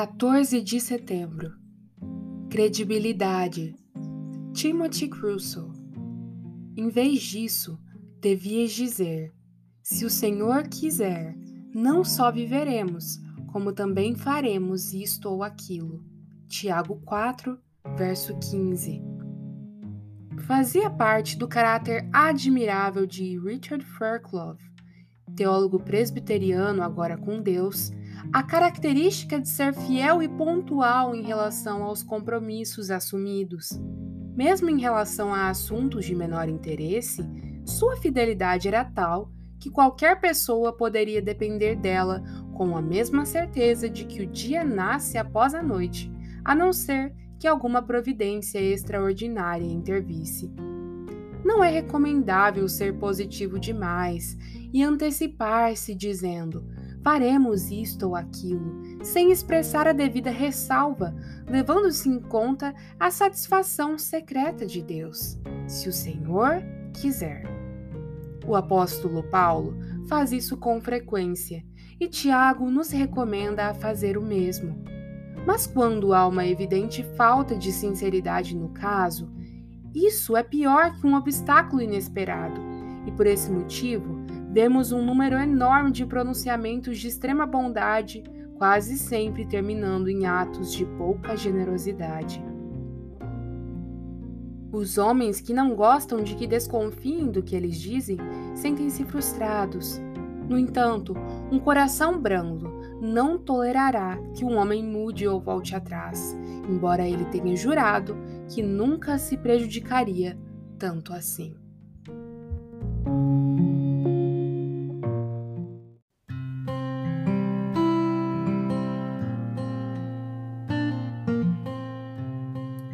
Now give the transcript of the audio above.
14 de setembro. Credibilidade. Timothy Crusoe. Em vez disso, devias dizer: Se o Senhor quiser, não só viveremos, como também faremos isto ou aquilo. Tiago 4, verso 15. Fazia parte do caráter admirável de Richard Fairclough, teólogo presbiteriano agora com Deus, a característica de ser fiel e pontual em relação aos compromissos assumidos. Mesmo em relação a assuntos de menor interesse, sua fidelidade era tal que qualquer pessoa poderia depender dela com a mesma certeza de que o dia nasce após a noite, a não ser que alguma providência extraordinária intervisse. Não é recomendável ser positivo demais e antecipar-se dizendo: faremos isto ou aquilo, sem expressar a devida ressalva, levando-se em conta a satisfação secreta de Deus, se o Senhor quiser. O apóstolo Paulo faz isso com frequência e Tiago nos recomenda a fazer o mesmo. Mas quando há uma evidente falta de sinceridade no caso, isso é pior que um obstáculo inesperado, e por esse motivo vemos um número enorme de pronunciamentos de extrema bondade, quase sempre terminando em atos de pouca generosidade. Os homens que não gostam de que desconfiem do que eles dizem sentem-se frustrados. No entanto, um coração brando não tolerará que um homem mude ou volte atrás, embora ele tenha jurado que nunca se prejudicaria tanto assim.